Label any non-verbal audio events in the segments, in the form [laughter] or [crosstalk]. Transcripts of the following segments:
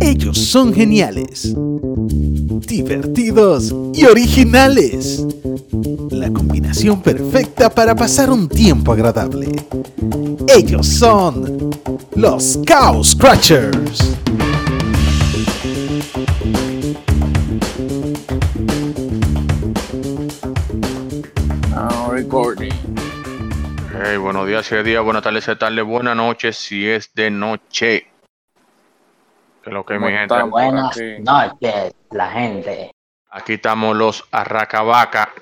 Ellos son geniales, divertidos y originales. La combinación perfecta para pasar un tiempo agradable. Ellos son los Cow Scratchers. Now recording. Hey, buenos días, si es día, buenas tardes, si es tarde, buenas noches, si es de noche. Que lo que ¿Cómo mi gente. están? Buenas noches, la gente. Aquí estamos los Arracabaca.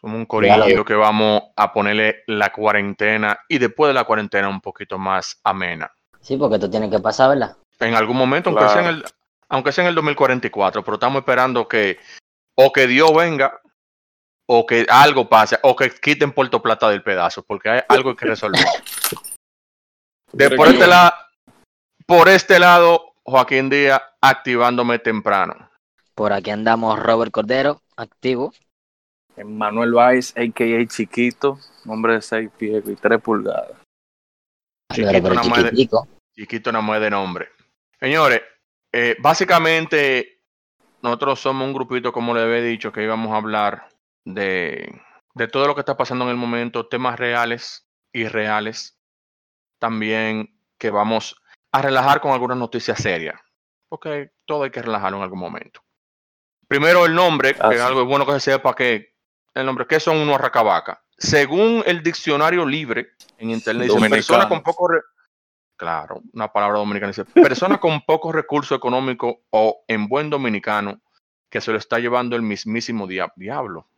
Somos un corillo que vamos a ponerle la cuarentena y después de la cuarentena un poquito más amena. Sí, porque tú tienes que pasar, ¿verdad? En algún momento, aunque, sea en el, aunque sea en el 2044, pero estamos esperando que o que Dios venga o que algo pase o que quiten Puerto Plata del pedazo, porque hay algo que resolver. [laughs] De ¿Tú por este, la- por este lado, Joaquín Díaz activándome temprano. Por aquí andamos Robert Cordero, activo. Manuel Valls, a.k.a. Chiquito, hombre de 6 pies y 3 pulgadas. Chiquito pero nada más de- chiquitico. Chiquito nada más de nombre. Señores, eh, básicamente nosotros somos un grupito, como les había dicho, que íbamos a hablar de, de todo lo que está pasando en el momento, temas reales y reales. También que vamos a relajar con algunas noticias serias, porque todo hay que relajarlo en algún momento. Primero el nombre, que Ah, es sí. algo bueno que se sepa que el nombre, ¿qué son unos arracabaca? Según el diccionario libre en internet, dice Dominicano. persona con poco re- Claro, una palabra dominicana dice, persona con pocos recursos económicos o en buen dominicano que se lo está llevando el mismísimo dia- diablo.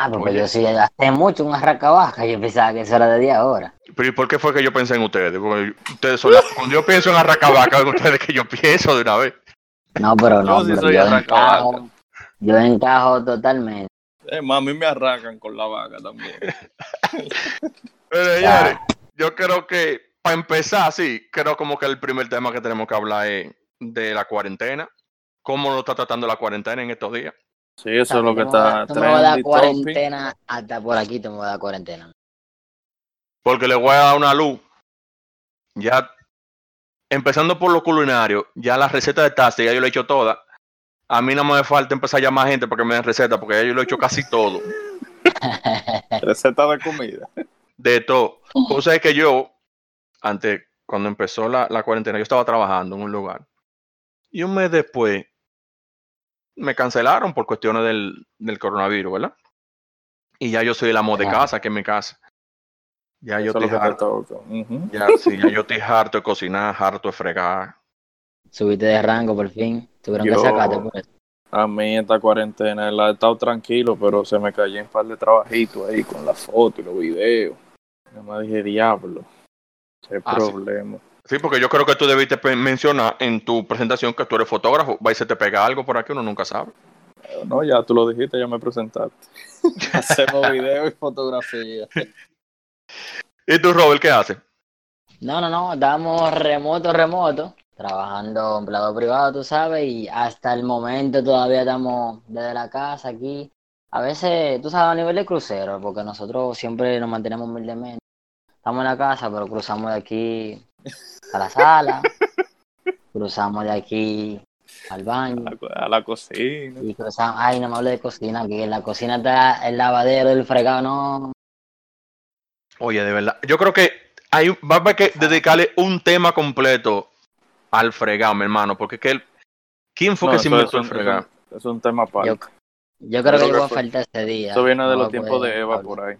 Ah, porque Oye. yo sí gasté mucho en una racabaja. Yo pensaba que eso era de 10 horas. Pero ¿y por qué fue que yo pensé en ustedes? Porque ustedes son la- cuando yo pienso en arracabaca, en [laughs] ustedes que yo pienso de una vez. No, pero no, Yo sí pero soy yo arracabaca. encajo, yo encajo totalmente. Eh, mami, me arrancan con la vaca también. [laughs] Pero señores, yo creo que para empezar, sí, creo como que el primer tema que tenemos que hablar es de la cuarentena. ¿Cómo lo está tratando la cuarentena en estos días? Sí, eso es lo que está Tú me vas a dar cuarentena hasta por aquí, tú me vas a dar cuarentena. Porque le voy a dar una luz. Ya, empezando por lo culinario, ya las recetas de taza ya yo lo he hecho todas. A mí no me falta empezar a llamar gente para que me den recetas, porque ya yo lo he hecho casi todo. [laughs] Receta de comida. De todo. Cosa es que yo, antes, cuando empezó la, la cuarentena, yo estaba trabajando en un lugar. Y un mes después, me cancelaron por cuestiones del, del coronavirus, ¿verdad? Y ya yo soy el amo de casa, aquí en mi casa. Ya yo Eso es estoy que te harto. Ya, sí, ya yo estoy harto de cocinar, harto de fregar. Subiste de rango por fin. Tuvieron Yo- que sacarte por eso. A mí esta cuarentena la he estado tranquilo, pero se me cayó un par de trabajitos ahí con las fotos y los videos. Yo me dije, diablo, qué Ah, problema. Sí, porque yo creo que tú debiste mencionar en tu presentación que tú eres fotógrafo. Va y se te pega algo por aquí, uno nunca sabe. No, ya tú lo dijiste, ya me presentaste. [laughs] Hacemos video y fotografía. ¿Y tú, Robert, qué haces? No, no, no, estamos remoto, remoto, trabajando empleado privado, tú sabes, y hasta el momento todavía estamos desde la casa aquí. A veces, tú sabes, a nivel de crucero, porque nosotros siempre nos mantenemos humildemente. Estamos en la casa, pero cruzamos de aquí a la sala, cruzamos de aquí al baño, A la, a la cocina. y cruzamos, ay, no me hable de cocina, que en la cocina está el lavadero, el fregado, no, Oye, de verdad. Yo creo que hay, va a haber que dedicarle un tema completo al fregado, mi hermano. Porque es que él- ¿quién fue No, que se inventó el fregado? es un- tema aparte. yo, yo creo Eso que que voy a faltar ese día. Eso viene de no los tiempos de Eva hablar. por ahí.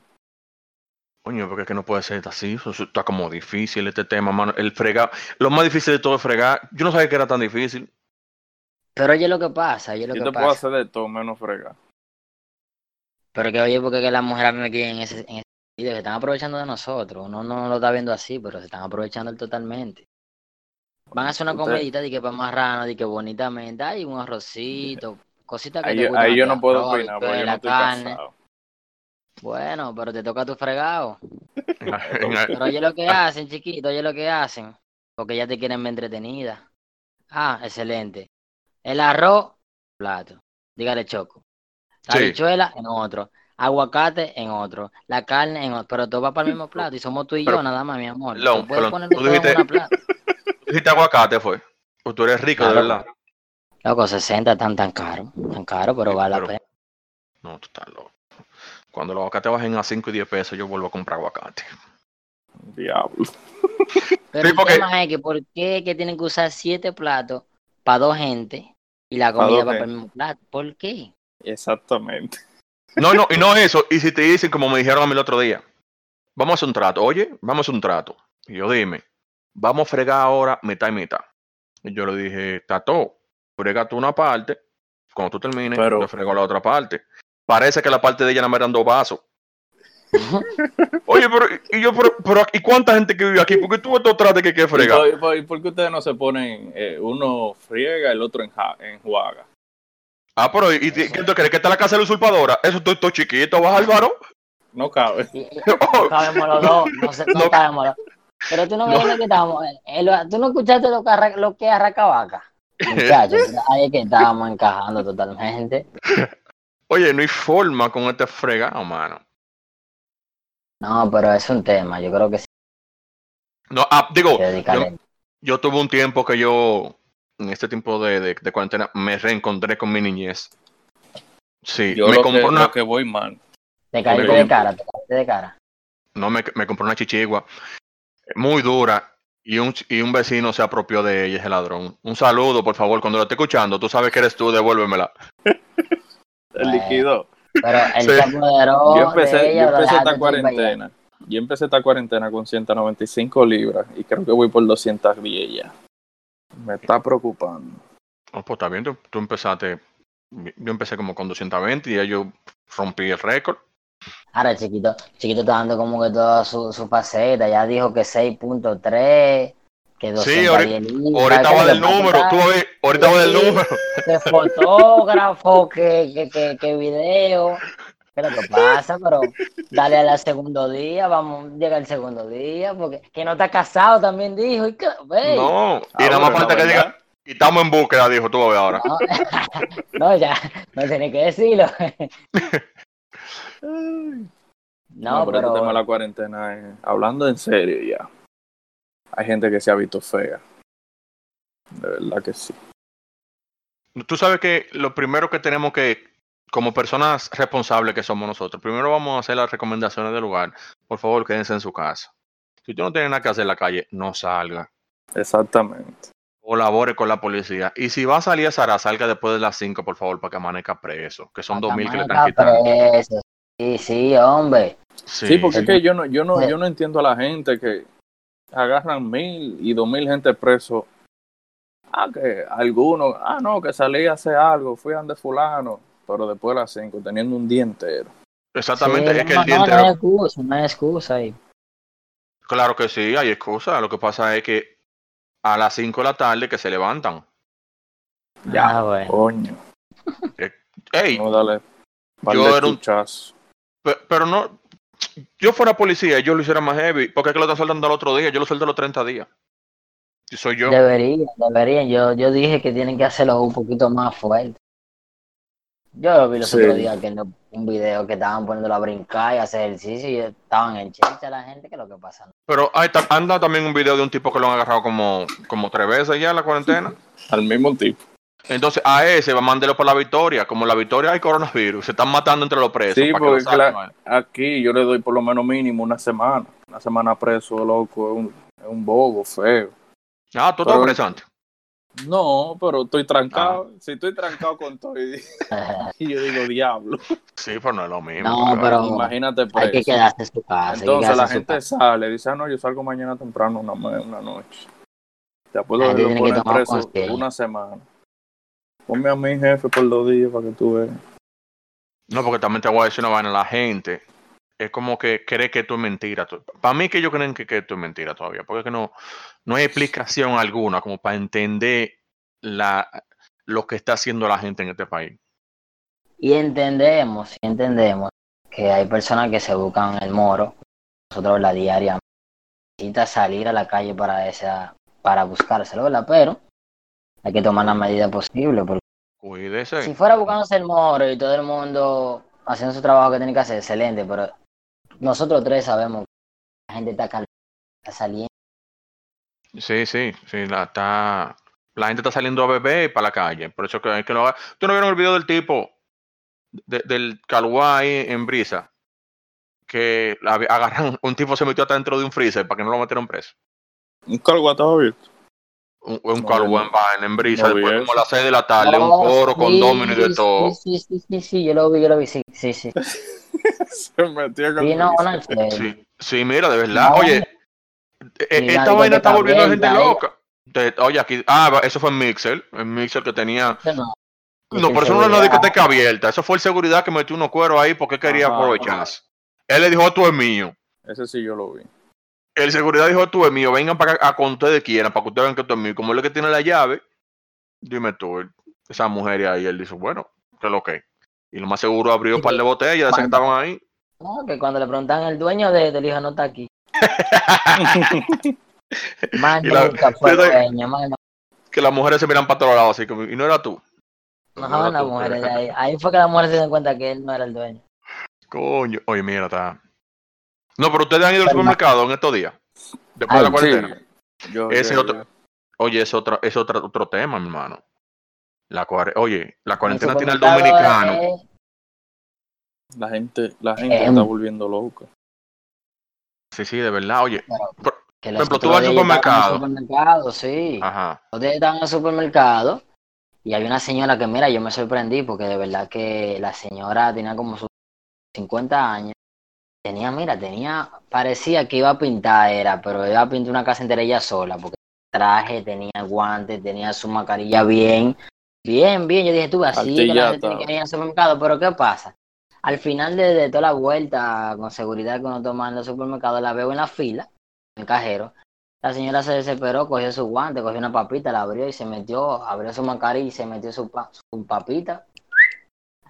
Coño, porque es que no puede ser así. Eso, está como difícil este tema, mano. El fregado. Lo más difícil de todo es fregar. Yo no sabía que era tan difícil. Pero oye lo que pasa, oye lo Yo que te puedo pasa. hacer de todo menos fregar. Pero que oye, porque que las mujeres aquí en ese, en ese video, se están aprovechando de nosotros. Uno no lo está viendo así, pero se están aprovechando totalmente. Van a hacer una comidita de que para marrano, de que bonitamente, hay un arrocito, cositas que Ahí, te gustan ahí yo no puedo opinar porque yo no estoy carne. Bueno, pero te toca tu fregado. [laughs] Pero oye lo que [laughs] hacen, chiquito, oye lo que hacen. Porque ya te quieren ver entretenida. Ah, excelente. El arroz, plato. Dígale choco. La Sí. habichuela en otro. Aguacate en otro. La carne en otro. Pero todo va para el mismo [laughs] plato. Y somos tú y Pero- yo nada más, mi amor. Lon, tú puedes pero tú todo en dijiste- una plata. hiciste aguacate fue. Pues tú eres rico, de verdad. Loco, 60 están tan caro, tan caro, pero vale la pena. No, tú estás loco. Cuando los aguacates bajen a 5 y 10 pesos, yo vuelvo a comprar aguacate. Diablo. Pero Sí, el porque- tema es que ¿por qué que tienen que usar siete platos para dos gente y la comida para el mismo plato? ¿Por qué? Exactamente. No, no, y no [laughs] eso. Y si te dicen, como me dijeron a mí el otro día, vamos a hacer un trato. Oye, vamos a hacer un trato. Y yo dime, vamos a fregar ahora mitad y mitad. Y yo le dije, Tato, frega tú una parte. Cuando tú termines, Pero- yo frego la otra parte. Parece que la parte de ella no me eran dos vasos. [laughs] Oye, pero, y yo, pero, pero, ¿y cuánta gente que vive aquí? Porque tú estos trates que hay que ¿Y fregar. por, y por- y por qué ustedes no se ponen eh, uno friega el otro enja- enjuaga? Ah, pero, ¿y, y qué tú crees? ¿Que está la casa de la usurpadora? Eso estoy todo chiquito, ¿vas, Álvaro? No cabe. No cabemos los dos, no, sé, no [laughs] No. cabemos los Pero tú no ves No. que estamos. Eh, lo- tú no escuchaste lo que, arra- lo que es arracabaca. [laughs] Muchachos, ahí es que estábamos encajando totalmente. Oye, no hay forma con este fregado, mano. No, pero es un tema, yo creo que sí No, ah, digo, yo, yo tuve un tiempo que yo, en este tiempo de, de- de cuarentena, me reencontré con mi niñez. Sí, Yo me lo, compré que, una, lo que voy mal. Te caíste de cara, te caíste de cara. no me, me compré una chichigua muy dura y un, y un vecino se apropió de ella, ese ladrón. Un saludo, por favor, cuando lo esté escuchando, tú sabes que eres tú, devuélvemela. [laughs] El Bueno. líquido. Pero él Sí. se apoderó Yo empecé, de ella. yo empecé esta cuarentena. Yo empecé esta cuarentena con 195 libras y creo que voy por 210 ya. Me está preocupando. Oh, pues está bien, tú, tú empezaste, yo empecé como con 220 y ya yo rompí el récord. Ahora chiquito, chiquito está dando como que toda su, su faceta, ya dijo que 6.3, que 210 Sí, ahorita- Ahorita que va lo del número, tú vas a ver, ahorita va del número. que fotógrafo, que, que, que, que video. ¿Qué lo que pasa? Pero dale al segundo día, vamos, llega el segundo día, porque que no está casado también dijo. Y que, ve, No, y Ah, nada más falta que diga, verdad. y estamos en búsqueda, dijo tú a ver ahora. no, [laughs] no, ya, no tiene que decirlo. [laughs] No, No, pero, pero este tema de la cuarentena es, hablando en serio ya. Hay gente que se ha visto fea. De verdad que sí. Tú sabes que lo primero que tenemos que, como personas responsables que somos nosotros, primero vamos a hacer las recomendaciones del lugar. Por favor, quédense en su casa. Si tú no tienes nada que hacer en la calle, no salga. Exactamente. Colabore con la policía. Y si va a salir a Sara, salga después de las 5, por favor, para que amanezca preso. Que son 2.000 que le están quitando. preso. Sí, sí, hombre. Sí, porque es que yo no, yo no, Sí. yo no entiendo a la gente que agarran mil y dos mil gente preso. Ah, que algunos, ah, no, que salí a hacer algo, fui a donde fulano, pero después de las cinco, teniendo un día entero. Exactamente, Sí, es que no, el día no, no entero- hay excusa, no hay excusa ahí. Claro que sí, hay excusas. Lo que pasa es que a las 5 de la tarde que se levantan. Ya, Ah, bueno. coño. Ey, No, dale. Yo era un- pero no. Yo fuera policía, yo lo hiciera más heavy. Porque es que lo están soltando al otro día. Yo lo suelto a los 30 días. Y soy yo. Deberían, deberían. Yo, yo dije que tienen que hacerlo un poquito más fuerte. Yo lo vi los Sí. otros días que no- un video que estaban poniéndolo a brincar y hacer ejercicio y estaban en chicha la gente, que es lo que pasa. Pero hay, ta- anda también un video de un tipo que lo han agarrado como, como tres veces ya en la cuarentena. [laughs] Al mismo tipo. Entonces a ese va a mandarlo por la victoria. Como la victoria hay coronavirus. Se están matando entre los presos. Sí, para que lo porque saquen, la- ¿vale? Aquí yo le doy por lo menos mínimo una semana. Una semana preso, loco, es un, es un bobo feo. Ah, tú estás preso antes. No, pero estoy trancado. Ah. Si estoy trancado con todo y, [laughs] y yo digo diablo. Sí, pero no es lo mismo. No, pero Imagínate hay que quedarse en su casa. Entonces la gente casa. sale, dice, ah, no, yo salgo mañana temprano una, una noche. Después La lo, ponen preso una semana. Ponme a mi jefe por dos días para que tú veas. No, porque también te voy a decir una vaina. La gente es como que cree que esto es mentira. Para mí que ellos creen que, que esto es mentira todavía. Porque es que no, no hay explicación alguna como para entender la, lo que está haciendo la gente en este país. Y entendemos, y entendemos que hay personas que se buscan el moro. Nosotros la diaria necesita salir a la calle para esa, para buscárselo, ¿verdad? Pero hay que tomar la medida posible. Porque Cuídese. si fuera buscándose el moro y todo el mundo haciendo su trabajo que tiene que hacer, excelente, pero nosotros tres sabemos que la gente está, cal- está saliendo. Sí, sí, sí, la, está, la gente está saliendo a beber para la calle. Por eso que hay que lo haga. ¿Tú no vieron el video del tipo de- del Kawaii en brisa? Que agarran, un tipo se metió hasta dentro de un freezer para que no lo metieran preso. Un cargo estaba abierto. Un, un no. en vaina, en brisa, después como a las 6 de la tarde, un Oh, coro con domino y de todo. Sí, sí, sí, sí, sí, yo lo vi, yo lo vi, sí, sí, sí. [laughs] Se metió con Sí, sí. Mira, de verdad. No, Oye, e- esta vaina está volviendo a gente loca. De- oye, aquí, ah, eso fue en Mixer, en Mixer que tenía no. Pero eso no es una discoteca abierta. Eso fue el seguridad que metió unos cueros ahí porque quería aprovecharse. Él le dijo, tú es mío. Ese sí yo lo vi. El seguridad dijo, tú es mío. Vengan para acá a con ustedes quieran, para que ustedes vean que tú es mío. Como él es el que tiene la llave, dime tú, esa mujer ahí. Él dijo, bueno, ¿qué es lo que? Y lo más seguro abrió un par de botellas que estaban ahí. No, que cuando le preguntan el dueño de, del hijo no está aquí. [laughs] Más nunca fue dueño. Que las mujeres se miran para todos lados así como, y no era tú. No, No las mujeres ahí. Ahí fue que las mujeres se dieron cuenta que él no era el dueño. Coño. Oye, mira, está. No, pero ustedes han ido al supermercado en estos días. Después de la Ay, cuarentena. Sí. Yo, Ese yo- otro- Oye, es otro, es otro, otro tema, mi hermano. La cuare- Oye, la cuarentena tiene al dominicano. eh, La gente, la gente Em. está volviendo loca. Sí, sí, de verdad. Oye, que Por los ejemplo, tú vas al supermercado. supermercado, sí. ajá. Días estaban en el supermercado y había una señora que, mira, yo me sorprendí porque de verdad que la señora tenía como sus 50 años. Tenía, mira, tenía, parecía que iba a pintar, era, pero iba a pintar una casa entera ella sola, porque traje, tenía guantes, tenía su mascarilla bien, bien, bien. Yo dije, tú, así que la gente tiene que ir al supermercado, pero ¿qué pasa? Al final de, de toda la vuelta, con seguridad que uno toma en el supermercado, la veo en la fila, en el cajero. La señora se desesperó, cogió su guante, cogió una papita, la abrió y se metió, abrió su mascarilla y se metió su, pa- su papita,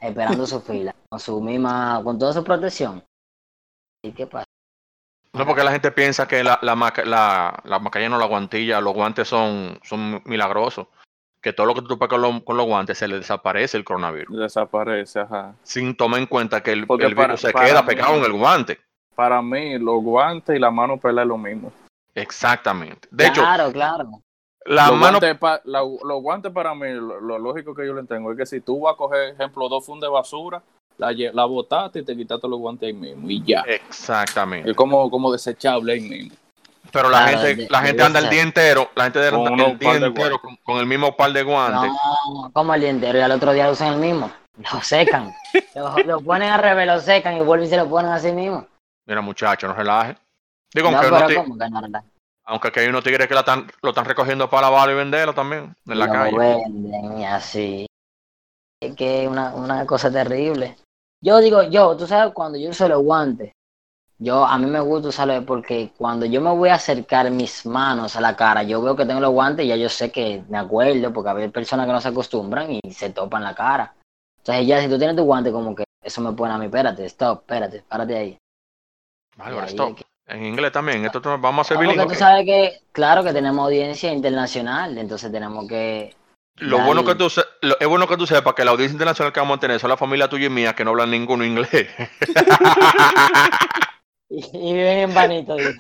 esperando su fila, con su misma, con toda su protección. ¿Y qué pasa? No porque la gente piensa que la, la, maca- la, la mascarilla no la guantilla, los guantes son, son milagrosos. Que todo lo que tú topas con, lo- con los guantes se le desaparece el coronavirus. Desaparece, ajá. Sin tomar en cuenta que el, Porque el para- virus se para queda mí- pegado en el guante. Para mí, los guantes y la mano pelada es lo mismo. Exactamente. De hecho, claro, claro. la los, mano. guantes pa- la- los guantes para mí, lo, lo lógico que yo le tengo es que si tú vas a coger, ejemplo, dos fundas de basura, la, la botaste y te quitaste los guantes ahí mismo y ya. Exactamente. Es como, como desechable ahí mismo. Pero la Claro, gente, de- la de gente anda el día entero, la gente anda Con el día entero con, con el mismo par de guantes. No, como el día entero y al otro día lo usan el mismo. Lo secan. [laughs] lo, lo ponen al revés, lo secan y vuelven y se lo ponen así mismo. Mira, muchacho, no relaje. Digo, No, aunque, aunque aquí hay unos tigres que la están, lo están recogiendo para lavarlo y venderlo también en la lo calle. venden y así. Es que es una, una cosa terrible. Yo digo, yo, tú sabes, cuando yo uso los guantes, yo, a mí me gusta usarlos porque cuando yo me voy a acercar mis manos a la cara, yo veo que tengo los guantes y ya yo sé que me acuerdo, porque hay personas que no se acostumbran y se topan la cara. Entonces ya si tú tienes tu guante, como que eso me pone a mí, espérate, stop, espérate, párate ahí. Bárbaro, ahí stop. que- En inglés también. Esto vamos a ser No, porque tú sabes que, claro que tenemos audiencia internacional, entonces tenemos que Lo bueno que tú se- lo- es bueno que tú sepas que la audiencia internacional que vamos a tener son la familia tuya y mía que no hablan ninguno inglés. [laughs] Y, y viven en Vanito, liade.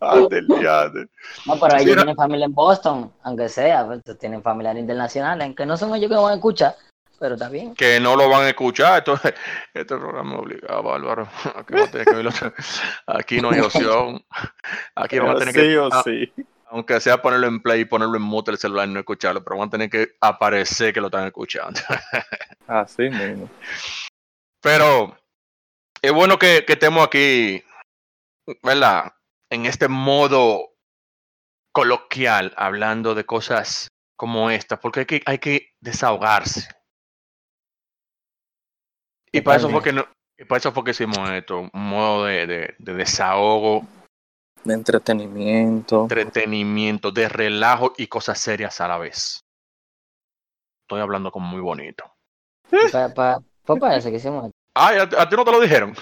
[laughs] No, pero ellos Mira. tienen familia en Boston, aunque sea, pues, tienen familiares internacionales, aunque no son ellos que van a escuchar, pero está bien. que no lo van a escuchar. Esto, [laughs] este programa obligado, Álvaro. Aquí, que no hay opción. Aquí vamos a tener que, sí o ah, sí. Aunque sea ponerlo en play y ponerlo en mute el celular y no escucharlo, pero van a tener que aparecer que lo están escuchando. [laughs] Así mismo. Pero es bueno que, que estemos aquí, ¿verdad? En este modo coloquial, hablando de cosas como esta, porque hay que, hay que desahogarse. Y para eso fue que no, y para eso fue que hicimos esto, un modo de, de- de desahogo, De entretenimiento. entretenimiento, de relajo y cosas serias a la vez. Estoy hablando como muy bonito. [laughs] Pa, pa- pues parece que hicimos esto. Ay, ¿a, a ti no te lo dijeron?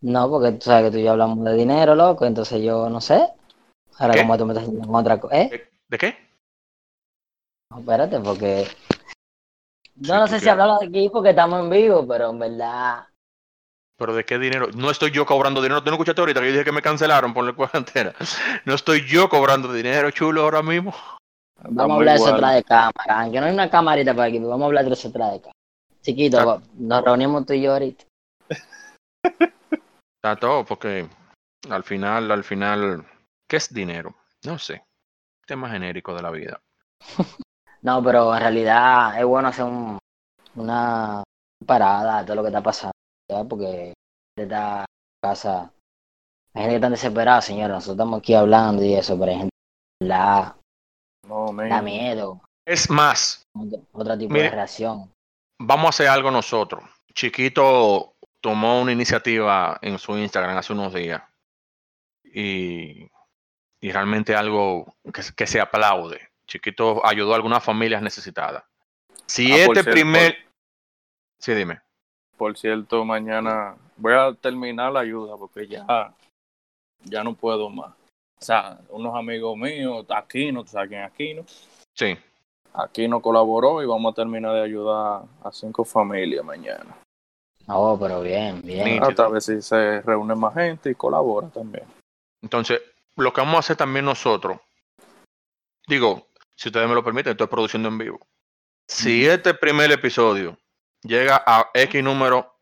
No, porque tú sabes que tú y yo hablamos de dinero, loco, entonces yo no sé. Ahora ¿Qué? como tú me estás diciendo otra cosa. ¿Eh? ¿De, de qué? No, espérate, porque... Sí, Yo no sé si hablamos de aquí porque estamos en vivo, pero en verdad... ¿Pero de qué dinero? No estoy yo cobrando dinero. ¿Tú no escuchaste ahorita que yo dije que me cancelaron por la [laughs] cuarentena? No estoy yo cobrando dinero, chulo, ahora mismo. Vamos a hablar de eso igual. atrás de cámara. Aunque no hay una camarita para aquí, pero vamos a hablar de eso atrás de cámara. Chiquito, Ah. nos reunimos tú y yo ahorita. Está todo, porque al final, al final, ¿qué es dinero? No sé. Tema genérico de la vida. [laughs] No, pero en realidad es bueno hacer un- una parada de todo lo que está pasando, ¿ya? porque esta casa, hay gente que está desesperada, señora. Nosotros estamos aquí hablando y eso, pero hay gente que la No, da miedo, Es más, otro, tipo Mire. de reacción. vamos a hacer algo nosotros. Chiquito tomó una iniciativa en su Instagram hace unos días y, y realmente algo que, se- que se aplaude. Chiquito ayudó a algunas familias necesitadas. Si Ah, por este primer... Sí, dime. Por cierto, mañana voy a terminar la ayuda porque ya, ya no puedo más. O sea, unos amigos míos, Aquino, tú sabes quién es Aquino, Sí. Aquino colaboró y vamos a terminar de ayudar a cinco familias mañana. No, pero bien, bien. Hasta ver si se reúne más gente y colabora también. Entonces, lo que vamos a hacer también nosotros, digo, si ustedes me lo permiten, estoy produciendo en vivo. Si este primer episodio llega a X número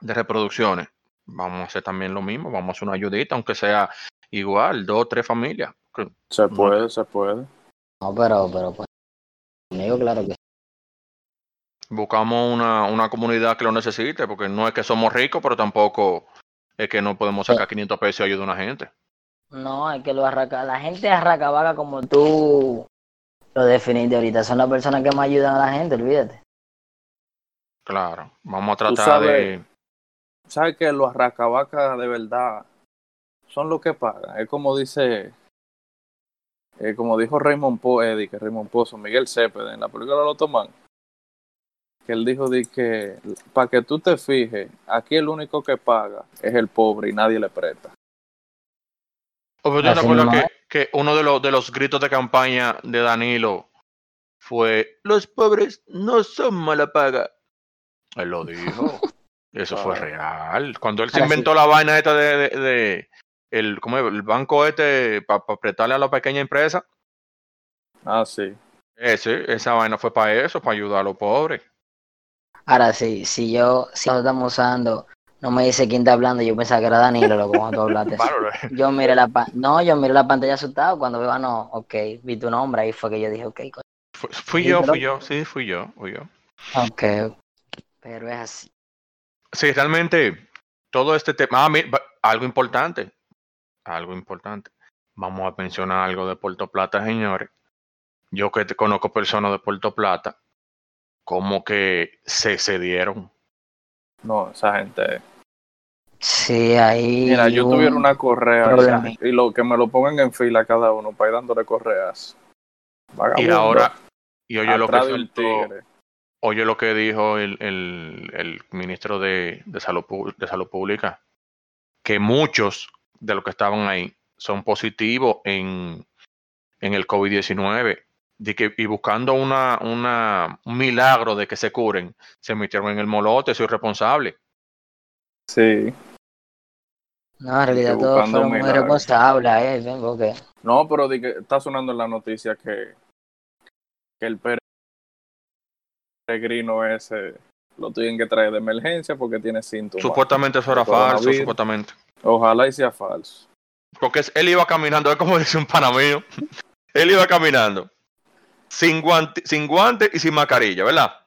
de reproducciones, vamos a hacer también lo mismo, vamos a hacer una ayudita, aunque sea igual, dos o tres familias. Se puede, se puede. No, pero, pero, pues, conmigo claro que sí. Buscamos una, una comunidad que lo necesite, porque no es que somos ricos, pero tampoco es que no podemos sacar 500 pesos y ayudar a una gente. No, es que lo arraca, la gente arracabaga como tú lo definiste ahorita, son las personas que más ayudan a la gente, olvídate. Claro, vamos a Tú tratar de... sabes- ¿Sabes que los arracabacas de verdad son los que pagan? Es como dice, eh, como dijo Raymond Po, Eddie, que Raymond Pozo, Miguel Cepeda en la película Lo Toman, que él dijo de que para que tú te fijes, aquí el único que paga es el pobre y nadie le presta. Oh, pero ¿tú te Así acuerdas mismo que, que uno de los, de los gritos de campaña de Danilo fue los pobres no son mala paga? Él lo dijo. [laughs] Eso fue Ah. real. Cuando él se Ahora sí. inventó la vaina esta de, de, de- el, ¿cómo es? el banco este para apretarle a la pequeña empresa, Ah, sí. ese, esa vaina fue para eso, para ayudar a los pobres. Ahora sí, si yo, si lo estamos usando, no me dice quién está hablando, yo pensaba que era Danilo, loco, cuando tú hablaste. [laughs] Yo miré la pa- no, yo miré la pantalla asustado cuando veo, ah, no, ok, vi tu nombre, ahí fue que yo dije, ok, fui Sí, yo, fui yo, sí, fui yo, fui yo. ok, pero es así. Sí, realmente todo este tema, ah, mi- va- algo importante, algo importante. Vamos a mencionar algo de Puerto Plata, señores. Yo que te conozco personas de Puerto Plata, como que se cedieron. No, esa gente. Sí, ahí. Mira, yo hubo tuviera un- una correa y lo que me lo pongan en fila cada uno para ir dándole correas. Y Vagabundo, ahora, y oye lo que soltó- tigre. Oye lo que dijo el, el, el ministro de, de, salud, de Salud Pública, que muchos de los que estaban ahí son positivos en, en el COVID-19 de que, y buscando una, una, un milagro de que se curen, se metieron en el molote, soy responsable. Sí. No, en realidad todos fueron muy responsables, eh, porque No, pero di que está sonando en la noticia que, que el peregrino ese lo tienen que traer de emergencia porque tiene síntomas. Supuestamente eso era falso, supuestamente. Ojalá y sea falso. Porque él iba caminando, es como [laughs] dice un pana mío, él iba caminando sin guante, sin guante y sin mascarilla, ¿verdad?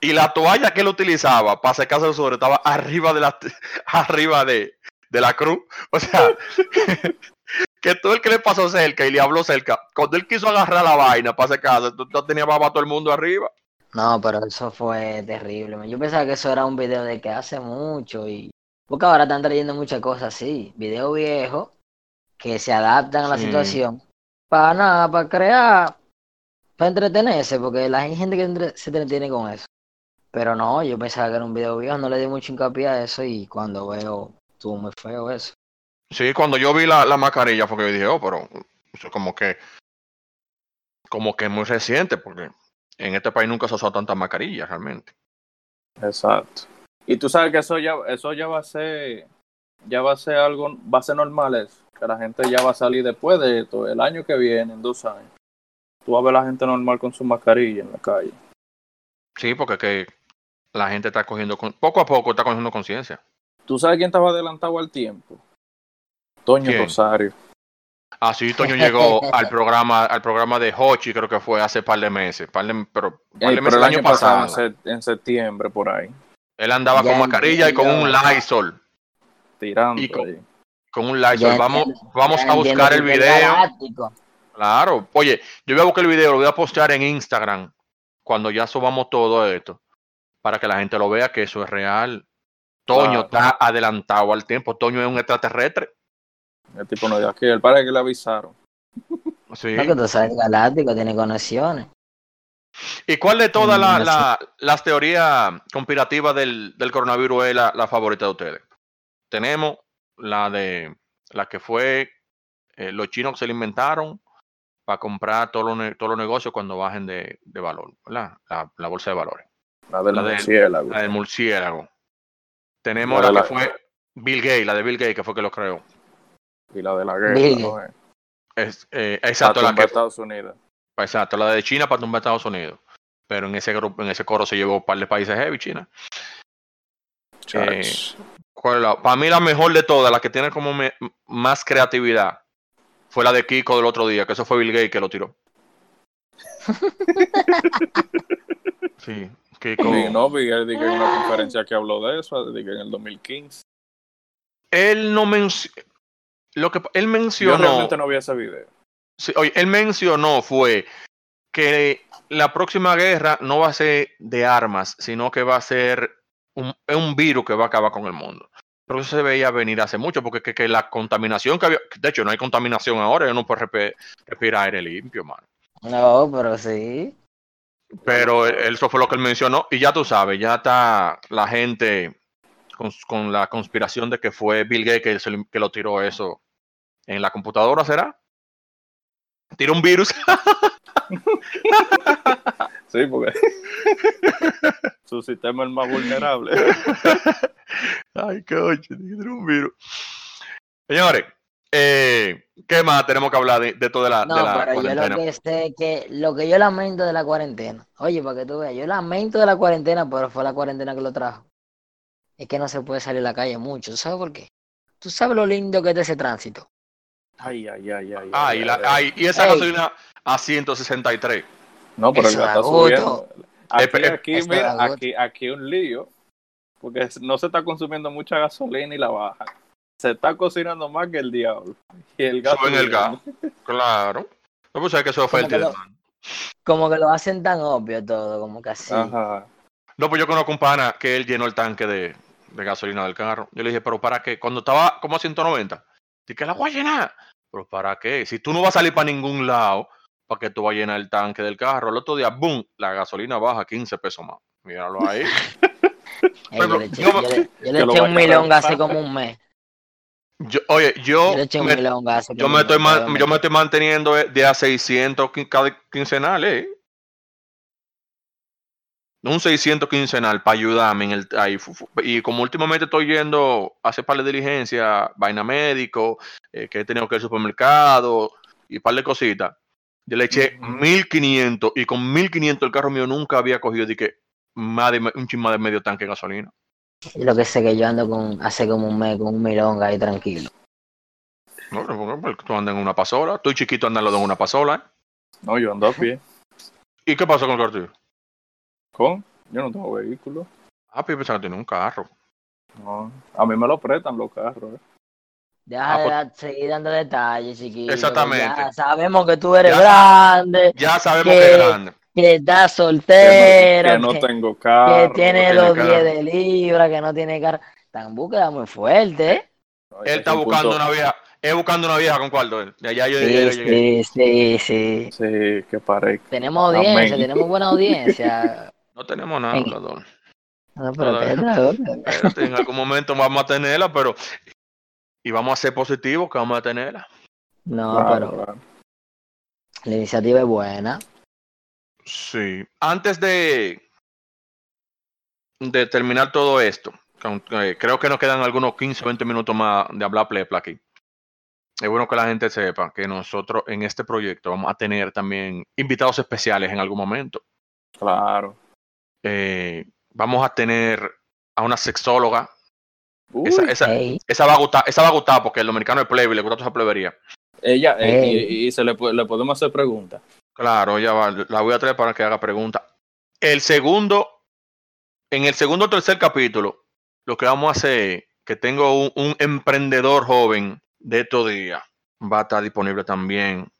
Y la toalla que él utilizaba para secarse el sudor estaba arriba de la [laughs] arriba de, de la cruz. O sea, [laughs] que todo el que le pasó cerca y le habló cerca, cuando él quiso agarrar la vaina para secarse, tú, tú tenía baba todo el mundo arriba. no, pero eso fue terrible. Yo pensaba que eso era un video de que hace mucho y porque ahora están trayendo muchas cosas así, videos viejos que se adaptan a la Sí. situación para nada, para crear, para entretenerse, porque la gente que entre- se entretiene con eso. Pero no, yo pensaba que era un video viejo, no le di mucho hincapié a eso y cuando veo, estuvo muy feo eso. Sí, cuando yo vi la, la mascarilla fue que yo dije, oh, pero eso es como que, como que es muy reciente, porque en este país nunca se usó tanta mascarilla realmente. Exacto. Y tú sabes que eso ya, eso ya va a ser, ya va a ser algo, va a ser normal eso, que la gente ya va a salir después de esto, el año que viene, en dos años. Tú vas a ver a la gente normal con su mascarilla en la calle. Sí, porque que la gente está cogiendo, poco a poco está cogiendo conciencia. ¿Tú sabes quién estaba adelantado al tiempo? Toño ¿Quién? Rosario. Así Toño llegó al programa, al programa de Hochi, creo que fue hace par de meses, par de- pero par Ey, de pero meses el el año pasado. en, se- en septiembre, por ahí, Él andaba Ya con mascarilla y con un. Lysol, tirando Y con- ahí. con un Lysol. Ya Vamos, vamos a buscar el video. galáctico. Claro. Oye, yo voy a buscar el video, lo voy a postear en Instagram cuando ya subamos todo esto, para que la gente lo vea que eso es real. Toño Claro. está adelantado al tiempo. Toño es un extraterrestre. El tipo no de aquí, el padre que le avisaron. [laughs] Sí. No, que tú sabes, galáctico tiene conexiones. ¿Y cuál de todas Mm, la- las teorías conspirativas del, del coronavirus es la, la favorita de ustedes? Tenemos la de la que fue eh, los chinos que se la inventaron para comprar todos los, todos los negocios cuando bajen de, de valor, ¿verdad? La, la bolsa de valores. La del La del- murciélago. La del murciélago. Tenemos La la, de que la- fue Bill Gates, la de Bill Gates, que fue que lo creó. Y la de la guerra, Bill ¿no? Eh, Es, eh, exacto, la que, Estados Unidos. exacto, la de China para tumbar a Estados Unidos. Pero en ese grupo, en ese coro se llevó un par de países heavy, China. Eh, Chach. ¿Cuál es la- Para mí la mejor de todas, la que tiene como me- más creatividad, fue la de Kiko del otro día, que eso fue Bill Gates que lo tiró. [laughs] sí, Kiko. Sí, no, Miguel dije en una conferencia que habló de eso, dije en el 2015. Él no mencionó. Lo que él Yo mencionó. realmente no vi ese video. sí, oye, él mencionó fue que la próxima guerra no va a ser de armas, sino que va a ser un, un virus que va a acabar con el mundo. Pero eso se veía venir hace mucho, porque que, que la contaminación que había, de hecho no hay contaminación ahora, yo no puedo respirar aire limpio, mano. No, pero sí. Pero él- eso fue lo que él mencionó, y ya tú sabes, ya está la gente con, con la conspiración de que fue Bill Gates que, que lo tiró eso en la computadora, ¿será? Tiró un virus. [laughs] Sí, porque [laughs] su sistema es el más vulnerable. Ay, qué ocho, tiró un virus. Señores, eh, ¿qué más tenemos que hablar de, de toda la, No, de la pero yo lo que sé que lo que yo lamento de la cuarentena, oye, para que tú veas, yo lamento de la cuarentena, pero fue la cuarentena que lo trajo. Es que no se puede salir a la calle mucho, ¿tú sabes por qué? ¿Tú sabes lo lindo que es ese tránsito? Ay, ay, ay, ay. Ah, y, la- ay. y esa Ey. gasolina a 163. No, pero el Eso está subiendo. Aquí, aquí, eso da mira, gusto. aquí, aquí un lío. Porque es- no se está consumiendo mucha gasolina y la baja. Se está cocinando más que el diablo. Y el gas. Suben el subiendo. gas. Claro. No, pues hay que eso es Como oferta y que lo- demanda. Como que lo hacen tan obvio todo, como que así. Ajá. No, pues yo conozco un pana que él llenó el tanque de, de gasolina del carro. Yo le dije, pero ¿para qué? Cuando estaba como a 190, dije que la voy a llenar. Pero ¿para qué? Si tú no vas a salir para ningún lado, ¿para qué tú vas a llenar el tanque del carro? El otro día, ¡boom! La gasolina baja 15 pesos más. Míralo ahí. [laughs] Ey, yo le eché, yo- yo le- yo le que lo eché vaya un milonga hace como un mes. Yo, oye, yo Yo me, milonga yo estoy mes, man- todavía yo me estoy manteniendo de de a 600 quin- cada quincenal, ¿eh? Un 600 quincenal para ayudarme en el ahí, y como últimamente estoy yendo a hacer par de diligencia, vaina médico, eh, que he tenido que ir al supermercado y par de cositas. Yo le eché Ujú. 1500 y con 1500 el carro mío nunca había cogido de que más de me- un chisma de medio tanque de gasolina. Y lo que sé que yo ando con hace como un mes con un milonga ahí tranquilo. No, no, porque- tú andas en una pasola, tú chiquito andas en una pasola. ¿eh? No, yo ando a pie. ¿Y qué pasó con el tuyo? ¿Con? Yo no tengo vehículo. Ah, pues yo pensaba que tenía un carro. No. A mí me lo prestan los carros. eh. Deja Ah, de pues- dar- seguir dando detalles, chiquito. que Exactamente. Ya sabemos que tú eres Ya- grande, Ya sabemos ¿Qué? que es grande. que estás Que no, soltero, que no que, tengo que carro. tiene tiene los carro. 10 de libra, que no tiene carro. Está en búsqueda muy fuerte, ¿eh? No, Él está buscando punto- una vieja. Es buscando una vieja con cuarto. él. Ya, ya yo, Sí, llegué. sí, sí, sí. Sí, que parezca. Tenemos audiencia, Amén. tenemos buena audiencia. [laughs] No tenemos nada, hablador. No, pero. Espérate, [laughs] en algún momento vamos a tenerla, pero. Y vamos a ser positivos que vamos a tenerla. No, Claro, pero claro. la iniciativa es buena. Sí. Antes de. de terminar todo esto, creo que nos quedan algunos 15 o 20 minutos más de hablar plepla aquí. Es bueno que la gente sepa que nosotros en este proyecto vamos a tener también invitados especiales en algún momento. Claro. Eh, vamos a tener a una sexóloga. Uy, Esa, esa, esa va a gustar, esa va a gustar porque el dominicano es plebe y le gusta toda esa plebería. ella, eh, y, y se le, le podemos hacer preguntas. Claro, ya va, la voy a traer para que haga preguntas. El segundo, en el segundo o tercer capítulo, lo que vamos a hacer es que tengo un, un emprendedor joven de estos días. Va a estar disponible también.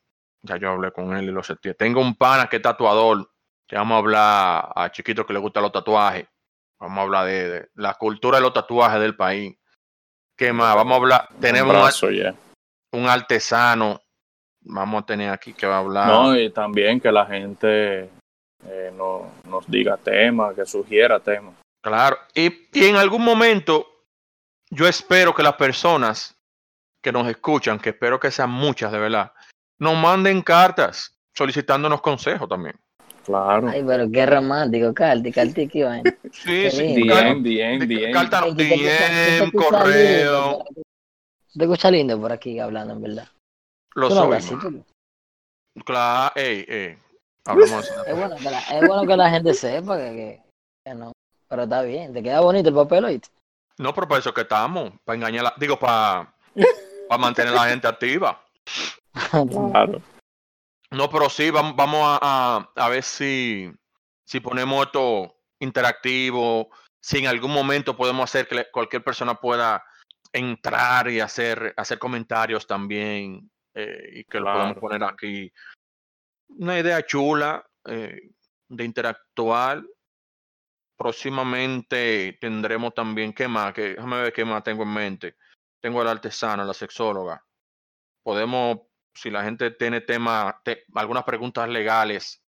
Ya yo hablé con él y lo sentí. Tengo un pana que es tatuador. Vamos a hablar a chiquitos que le gustan los tatuajes. Vamos a hablar de, de la cultura de los tatuajes del país. ¿Qué más? Vamos a hablar. Tenemos brazo un artesano. Vamos a tener aquí que va a hablar. No, y también que la gente eh, no, nos diga temas, que sugiera temas. Claro, y, y en algún momento yo espero que las personas que nos escuchan, que espero que sean muchas de verdad, nos manden cartas solicitándonos consejos también. Claro. Ay, pero qué romántico, Carti, Carti, qué vaina. [laughs] Sí, Bien, bien, bien. carta escuchas correo, lindo por aquí. Te escucha lindo por aquí hablando, en verdad. lo soy. Claro, ey, ey, hablamos. Es bueno, que la, es bueno que la gente sepa que, que- que no. Pero está bien, te queda bonito el papel, ¿oíste? No, pero para eso que estamos, para engañar, digo, para, para mantener a la gente activa. [laughs] Claro. No, pero sí, vamos, vamos a, a- a ver si, si ponemos esto interactivo, si en algún momento podemos hacer que cualquier persona pueda entrar y hacer, hacer comentarios también eh, y que lo podamos poner aquí. Una idea chula eh, de interactuar. Próximamente tendremos también, ¿qué más? Que, déjame ver qué más tengo en mente. Tengo a la artesana, la sexóloga. Podemos si la gente tiene temas, te- algunas preguntas legales,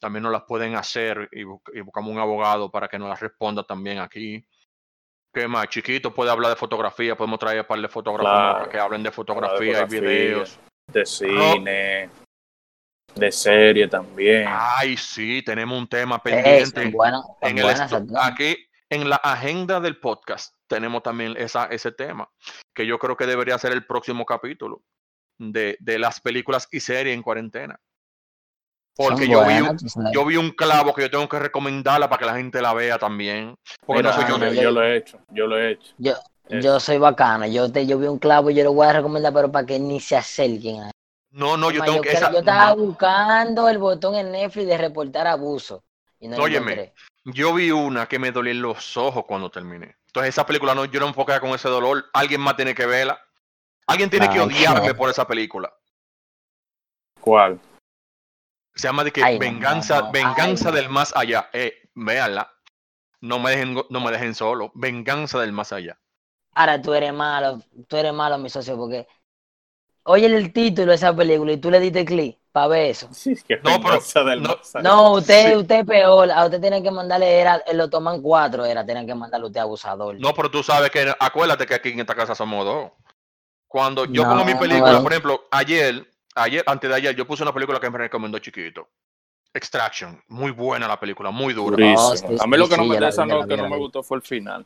también nos las pueden hacer y, bu- y buscamos un abogado para que nos las responda también aquí. ¿Qué más? Chiquito puede hablar de fotografía, podemos traer a par de fotógrafos para que hablen de fotografía y fotografía. videos. De cine, de serie también. Ay, sí, tenemos un tema pendiente. en el esas- aquí en la agenda del podcast tenemos también esa, ese tema, que yo creo que debería ser el próximo capítulo de, de las películas y series en cuarentena. Porque yo vi, un, yo vi un clavo que yo tengo que recomendarla para que la gente la vea también. Porque Mira, no soy yo. yo, yo- lo he hecho, yo lo he hecho. Yo, Eso. yo soy bacano, yo te, yo vi un clavo y yo lo voy a recomendar, pero para que ni se acerquen a No, no, yo Además, tengo que. esa- yo estaba buscando el botón en Netflix de reportar abuso. Y no Óyeme. Yo vi una que me dolían los ojos cuando terminé. Entonces, esa película no, yo no enfoqué con ese dolor. Alguien más tiene que verla. Alguien tiene que Ay, odiarme no. por esa película. ¿Cuál? Se llama de que Ay, Venganza, no, no. Venganza Ay, del Más Allá. Eh, véanla. No me dejen, no me dejen solo. Venganza del Más Allá. Ahora tú eres malo, tú eres malo, mi socio, porque oye el título de esa película y tú le diste clic para ver eso. Sí, que No, pero- venganza del no, más allá. No, usted, Sí. usted es peor, a usted tiene que mandarle, era, lo toman cuatro, era, tienen que mandarle usted abusador. No, pero tú sabes que, acuérdate que aquí en esta casa somos dos. Cuando yo No, pongo mi película, no. por ejemplo, ayer, ayer, antes de ayer, yo puse una película que me recomendó chiquito. Extraction. Muy buena la película, muy dura. Durísimo. No, sí, a mí lo sí, que no me no, que no gustó fue el final.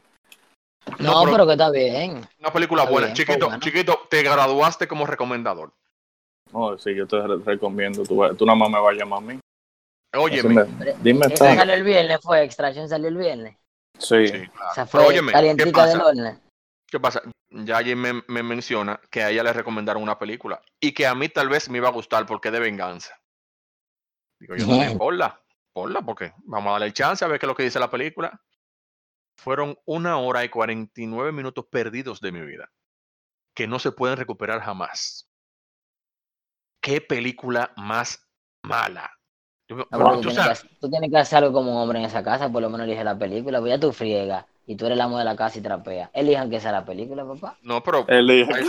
No, no, pero- pero, que está bien. Una película Está buena. bien, chiquito, chiquito, te graduaste como recomendador. No, sí, yo te re- recomiendo. Tú, tú nada más me vas a llamar a mí. Óyeme. Dime, Esa todo. salió el viernes, fue Extraction salió el viernes. Sí. Sí, claro. O sea, Pero fue óyeme, ¿qué calientica del horno. ¿Qué pasa? Ya ayer me, me menciona que a ella le recomendaron una película y que a mí tal vez me iba a gustar porque es de venganza. Digo, yo Bien. ponla, ponla, porque vamos a darle el chance a ver qué es lo que dice la película. Fueron una hora y 49 minutos perdidos de mi vida que no se pueden recuperar jamás. ¿Qué película más mala? Yo No, tú tú, tienes sabes- que, hacer- tú tienes que hacer algo como un hombre en esa casa, por lo menos elige la película, pues ya tú friegas y tú eres el amo de la casa y trapea. Elijan que sea la película, papá. no, pero Elige. hay-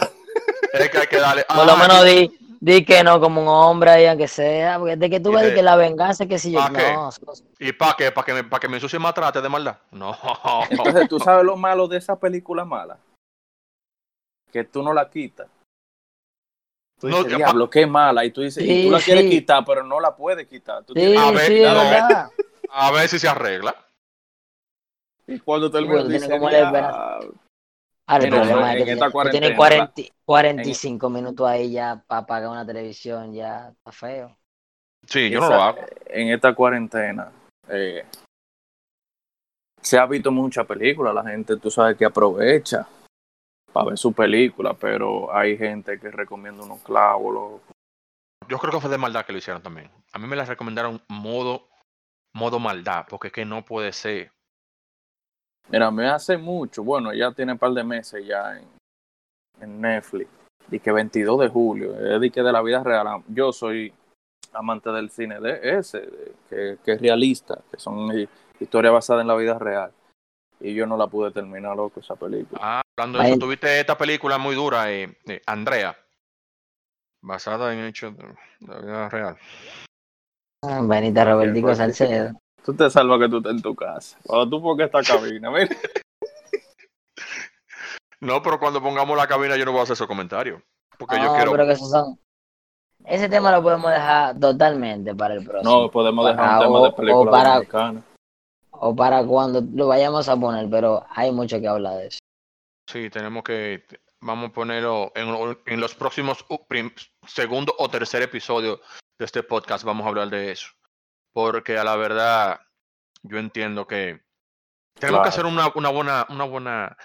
es que hay que darle. Por lo Ah, menos di, di que no como un hombre ahí, aunque sea, porque de que tú ves de- que la venganza, que si yo, ¿Pa' qué? no, ¿Y para qué? ¿Para que, me, pa que me ensucie más trate de maldad? No. Entonces, ¿tú sabes lo malo de esa película mala? Que tú no la quitas. Tú No, dices, ya, diablo, qué mala. Y tú dices, y tú la quieres quitar, pero no la puedes quitar. Tú sí, tienes- A ver, sí, es a ver. verdad. A ver si se arregla. Y cuando termina, porque tú dice, como. "Diablo". Ahora, el problema en es que tienes cuarentena, 40 45 minutos ahí ya para pagar una televisión, ya está feo. Sí, yo no lo hago. En esta cuarentena eh, se ha visto mucha película. La gente, tú sabes que aprovecha para ver su película, pero hay gente que recomienda unos clavos. loco. Yo creo que fue de maldad que lo hicieron también. A mí me la recomendaron modo, modo maldad, porque es que no puede ser. Mira, me hace mucho, bueno, ya tiene un par de meses ya en, en Netflix, y que 22 de julio, es de que de la vida real. Yo soy amante del cine de ese, de- que, que es realista, que son hi- historias basadas en la vida real. Y yo no la pude terminar, loco, esa película. Ah, hablando de eso, tuviste esta película muy dura, eh, eh, Andrea, basada en hechos de la vida real. Ah, Benita Robertico Salcedo. Tú te salvas que tú estés en tu casa. Cuando tú pongas esta cabina, mira. No, pero cuando pongamos la cabina yo no voy a hacer esos comentarios. Porque yo No, quiero. pero que esos son. Ese tema lo podemos dejar totalmente para el próximo. No, podemos dejar Para- un tema o- de película o para- dominicana. O para cuando lo vayamos a poner, pero hay mucho que hablar de eso. Sí, tenemos que. Vamos a ponerlo en, en los próximos prim- segundo o tercer episodio de este podcast. Vamos a hablar de eso. Porque a la verdad, yo entiendo que tenemos que hacer una, una buena, una buena,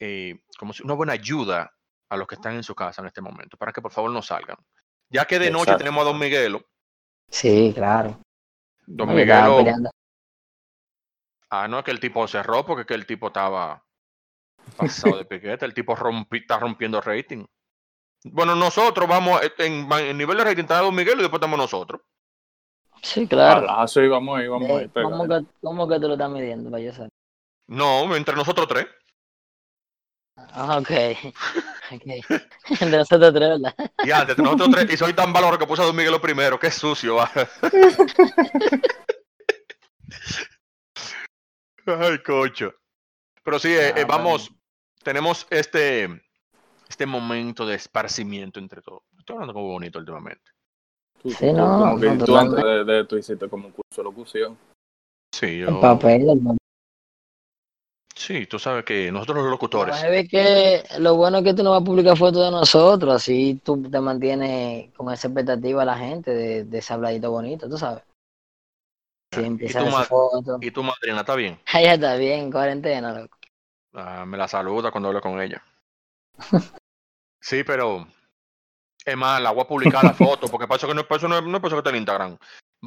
eh, como si- una buena ayuda a los que están en su casa en este momento, para que por favor no salgan. Ya que de noche tenemos a Don Miguelo. Sí, claro. Don Miguelo. Ah, no, es que el tipo cerró porque que el tipo estaba pasado de piquete. El tipo rompi- está rompiendo rating. Bueno, nosotros vamos eh, en, en nivel de rating está Don Miguel y después estamos nosotros. Sí, claro. Balazo y vamos ahí, vamos ahí. Eh, pega. ¿cómo, que, ¿Cómo que tú lo estás midiendo para yo saber? No, entre nosotros tres. Ah, ok. [laughs] ok. De nosotros tres, ¿verdad? Y antes, entre nosotros tres. Y soy tan valor que puse a Don Miguel lo primero. Qué sucio. va. [laughs] Ay, cocho. Pero sí, eh, Ah, eh, bueno. vamos. Tenemos este, este momento de esparcimiento entre todos. Estoy hablando como bonito últimamente. Tú, Sí, no, como que no, tú antes de, de tú hiciste como un curso de locución. Sí, El yo. papel. el Sí, tú sabes que nosotros los Lo locutores. heavy es que lo bueno es que tú no vas a publicar fotos de nosotros, así tú te mantienes con esa expectativa a la gente de, de ese habladito bonito, tú sabes. Si ¿Y empiezas tu a ma- hacer fotos. ¿Y tu madrina está bien? [laughs] Ella está bien, en cuarentena, loco. Ah, me la saluda cuando hablo con ella. [laughs] Sí, pero es más, la voy a publicar la foto, porque para eso que no, para eso no, no es para eso que está en Instagram.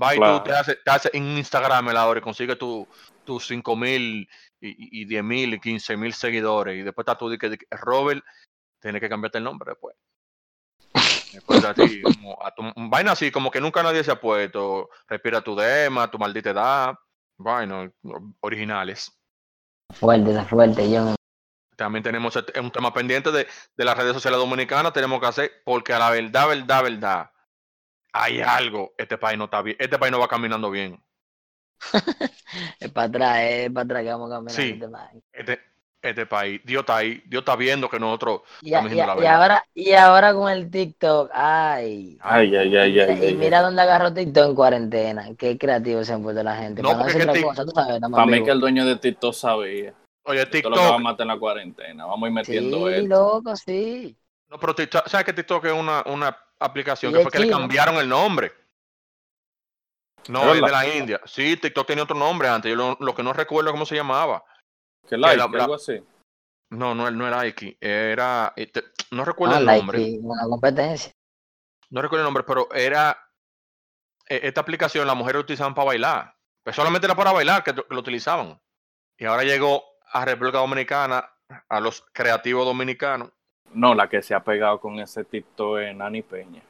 Va y Claro. tú te haces te hace en Instagram el ahora y consigue tu- tus 5 mil y, y 10 mil y 15 mil seguidores. Y después está tú de que, de Robert, tienes que cambiarte el nombre después. Después a ti, [laughs] como a tu, vaina así, como que nunca nadie se ha puesto. Respira tu dema, tu maldita edad. Vaina, originales. Fuerte, esa fuerte, yo. También tenemos este- un tema pendiente de, de las redes sociales dominicanas, tenemos que hacer, porque a la verdad, verdad, verdad, hay algo, este país no está bien, este país no va caminando bien. [laughs] Es para atrás, es para atrás que vamos caminando. Sí. este país. Este, este país, Dios está ahí, Dios está viendo que nosotros Y, estamos y la y verdad. ahora, y ahora con el TikTok, ay. Ay, ay, ay, Mira- ay. y ay, mira dónde agarró TikTok en cuarentena. Qué creativo se han puesto la gente. No, Para no porque hacer es que otra cosa, tú sabes, estamos Para mí que el dueño de TikTok sabía. Oye, Esto es lo que va a TikTok, matar en la cuarentena. Vamos a ir Sí, metiendo esto. loco, sí. no, pero TikTok, ¿sabes que TikTok es una, una aplicación que fue que le cambiaron el nombre? No, ¿Es es de la India. Sí, TikTok tenía otro nombre antes, yo lo, lo que no recuerdo cómo se llamaba. Que like, la- la- algo así. No, no, no era Iki, era, este, no recuerdo Ah, el nombre. una competencia. no recuerdo el nombre, pero era e- esta aplicación, las mujeres utilizaban para bailar. Pues solamente era para bailar que lo utilizaban. Y ahora llegó a República Dominicana, a los creativos dominicanos. No, la que se ha pegado con ese TikTok es Nani Peña.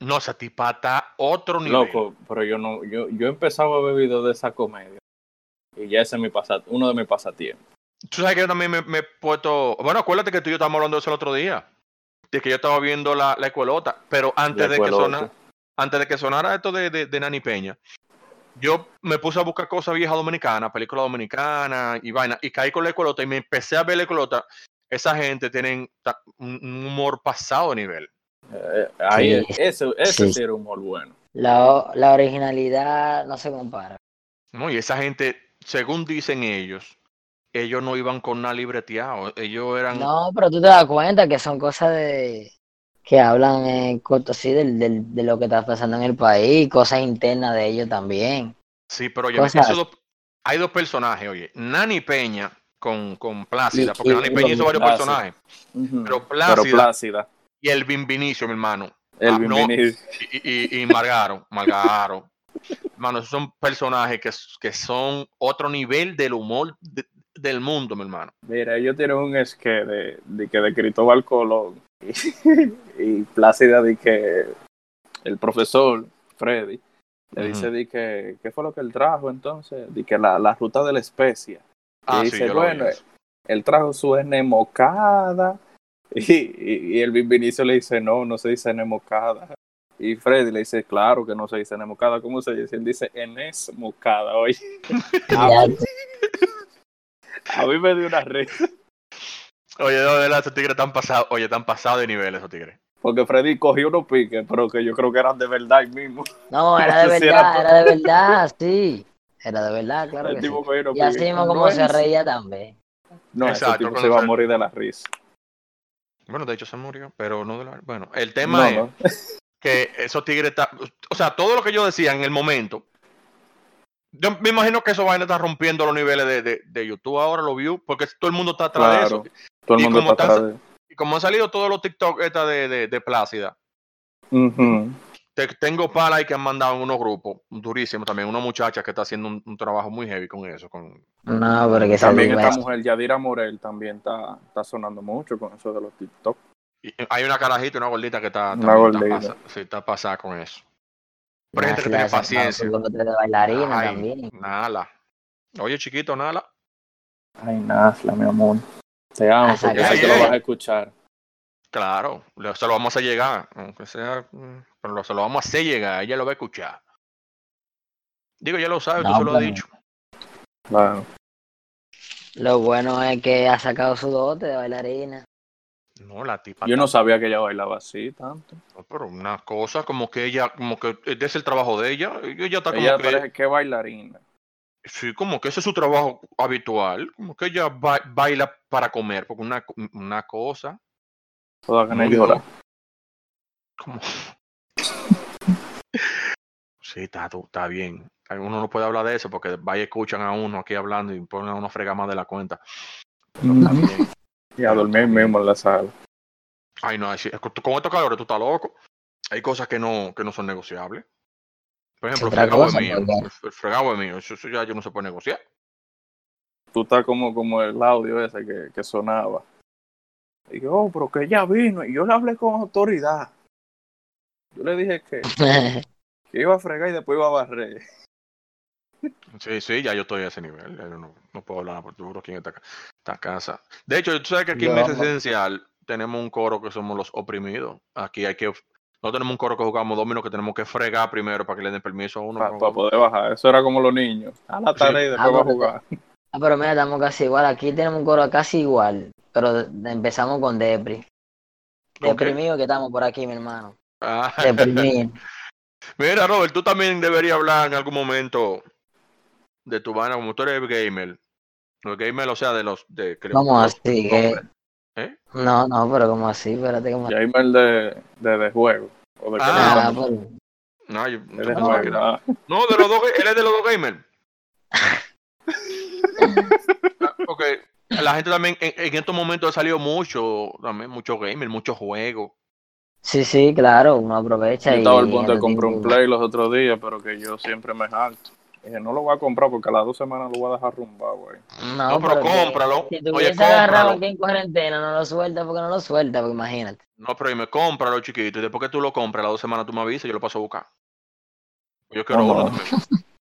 No, esa tipa está otro nivel. Loco, pero yo no, yo, yo he empezado a ver videos de esa comedia. Y ya ese es mi pasat uno de mis pasatiempos. Tú sabes que yo también me, me he puesto. Bueno, acuérdate que tú y yo estábamos hablando de eso el otro día. De que yo estaba viendo la, la escuelota. Pero antes La de que sonara, antes de que sonara esto de, de, de Nani Peña, yo me puse a buscar cosas viejas dominicanas, películas dominicanas y vaina, y caí con la escuelota y me empecé a ver la escuelota. Esa gente tienen un un humor pasado de nivel. Eh, ahí, Sí. ese, ese Sí. sí era humor bueno. La, la originalidad no se compara. ¿no? Y esa gente, según dicen ellos, ellos no iban con nada libreteado. Ellos eran. No, pero tú te das cuenta que son cosas de que hablan en corto así del, del- de lo que está pasando en el país, cosas internas de ellos también. Sí, pero esos dos- hay dos personajes, oye. Nani Peña con, con Plácida, Y- porque y- Nani Peña hizo varios Plácida. personajes. Pero Plácida- Pero Plácida. Y el Vinicio, mi hermano. El Ah, no. Y, y, y Margaro, Margaro. Hermano, esos son personajes que, que son otro nivel del humor de- del mundo, mi hermano. Mira, ellos tienen un esque de, de que de Cristóbal Colón [laughs] y, Plácida de que el profesor Freddy le dice de que qué fue lo que él trajo entonces, de que la, la ruta de la especia. Ah, y sí, dice, bueno, él trajo su enemocada [laughs] y, y, y el Vinicio le dice, no, no se dice enemocada. Y Freddy le dice, claro que no se dice enemocada, ¿cómo se dice? Él dice enesmocada, oye. [laughs] Ya, A mí me dio una risa. Oye, de verdad, esos tigres están pasados, oye, están pasados de nivel esos tigres. Porque Freddy cogió unos piques, pero que yo creo que eran de verdad ahí mismo. No, [laughs] era de verdad, era de verdad, sí. Era de verdad, claro El que sí. tipo unos Y así mismo como No se es- reía también. No, ese Exacto, tipo cuando se va a morir de la risa. Bueno, de hecho se murió, pero no de la... Bueno, el tema No, es no. [laughs] que esos tigres están... O sea, todo lo que yo decía en el momento, yo me imagino que eso vaina está rompiendo los niveles de, de, de YouTube ahora, los views, porque todo el mundo está atrás de eso. Todo el Y mundo como está estás- atrás de... Y como han salido todos los TikTok esta de, de, de Plácida, te- tengo para ahí que han mandado en unos grupos durísimos también, una muchacha que está haciendo un, un trabajo muy heavy con eso, con, No, pero que También esta mujer, Yadira Morel, también está, está sonando mucho con eso de los TikTok. Y hay una carajita y una gordita que está, Una también está pasa- sí, está pasada con eso. Pero Ya gente que tiene paciencia. su dote de bailarina Ay, también. Nala. Oye, chiquito, Nala. Ay, Nasla, mi amor. Te amo, Ah, porque sé que lo vas a escuchar. Claro, se lo vamos a hacer llegar, aunque sea, mm, pero lo- se lo vamos a hacer llegar, ella lo va a escuchar. Digo, ya lo sabe, tú No, se lo has dicho. Claro. Lo bueno es que ha sacado su dote de bailarina. No, la tipa. Yo no sabía que ella bailaba así tanto. no, pero una cosa como que ella, como que ese es el trabajo de ella. Ella está como Ella que, parece que bailarina. Sí, como que ese es su trabajo habitual. Como que ella ba- baila para comer, porque una, una cosa, Toda ganas de No, llorar. como. [laughs] Sí, está, está bien. Uno no puede hablar de eso porque vaya escuchan a uno aquí hablando y ponen a uno a fregar más de la cuenta. [laughs] Y a dormir mismo en la sala. Ay, no, con estos calores tú estás loco. Hay cosas que no, que no son negociables. Por ejemplo, el fregado es mío. El, el fregado es mío. Eso, eso ya yo no se puede negociar. Tú estás como, como el audio ese que, que sonaba. Y yo, oh, pero que ella vino. Y yo le hablé con autoridad. Yo le dije que, [laughs] que iba a fregar y después iba a barrer. Sí, sí, ya yo estoy a ese nivel. yo no, no puedo hablar por duro aquí en esta, ca- esta casa. De hecho, tú sabes que aquí en Mesa ma- Esencial tenemos un coro que somos los oprimidos. Aquí hay que. No tenemos un coro que jugamos domino que tenemos que fregar primero para que le den permiso a uno. Para para- poder bajar. Eso era como los niños. A la tarea y después Ah, va a jugar. Ah, pero mira, estamos casi igual. Aquí tenemos un coro casi igual. Pero empezamos con Depri. Deprimido que estamos por aquí, mi hermano. Ah, Deprimido. [laughs] Mira, Robert, tú también deberías hablar en algún momento de tu vaina, como tú eres gamer. Los gamer, o sea, de los. De, que- ¿Cómo los- así? ¿Eh? No, no, pero como así, espérate, como el de, de, de juego. O de Ah, no pues, No, yo, pensaba juego, que era-. No, de los dos, él es de los dos gamers. [laughs] Porque la gente también, en, en estos momentos ha salido mucho, también muchos gamers, muchos juegos. Sí, sí, claro, uno aprovecha Yo y... estaba al punto de comprar un Play los otros días, pero que yo siempre me jalto. Dije, no lo voy a comprar porque a las dos semanas lo voy a dejar rumbar, güey. No, No, pero cómpralo. Si Oye, tuviese agarrado aquí en cuarentena, no lo suelta porque no lo suelta, porque imagínate. No, pero dime, cómpralo, chiquito. Y después que tú lo compras, las dos semanas tú me avisas y yo lo paso a buscar. Yo quiero No, uno no. también.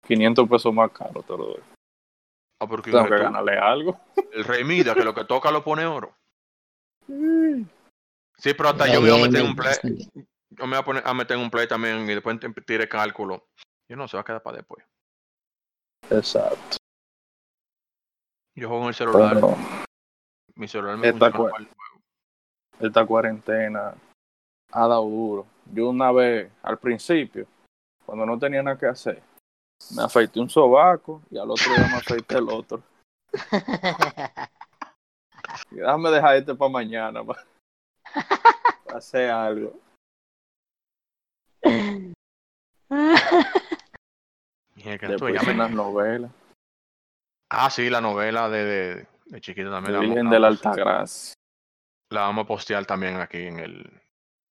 500 pesos más caro te lo doy. Ah, porque Tengo que tú, ganarle algo. el rey Mida, que lo que toca lo pone oro. Sí, pero hasta yo me voy a meter un play. Yo me voy a, poner, a meter en un play también y después te- tire cálculo. Yo no, se va a quedar para después. Exacto. Yo juego en el celular. Pero Mi celular me el juego. esta cuarentena ha dado duro. Yo una vez, al principio, cuando no tenía nada que hacer, me afeité un sobaco y al otro día me afeité el otro. [laughs] Déjame dejar este para mañana, para hacer algo. [laughs] Después unas novelas. Ah, sí, la novela de, de, de chiquito también. la Virgen de la Altagracia. la vamos a postear también aquí en el,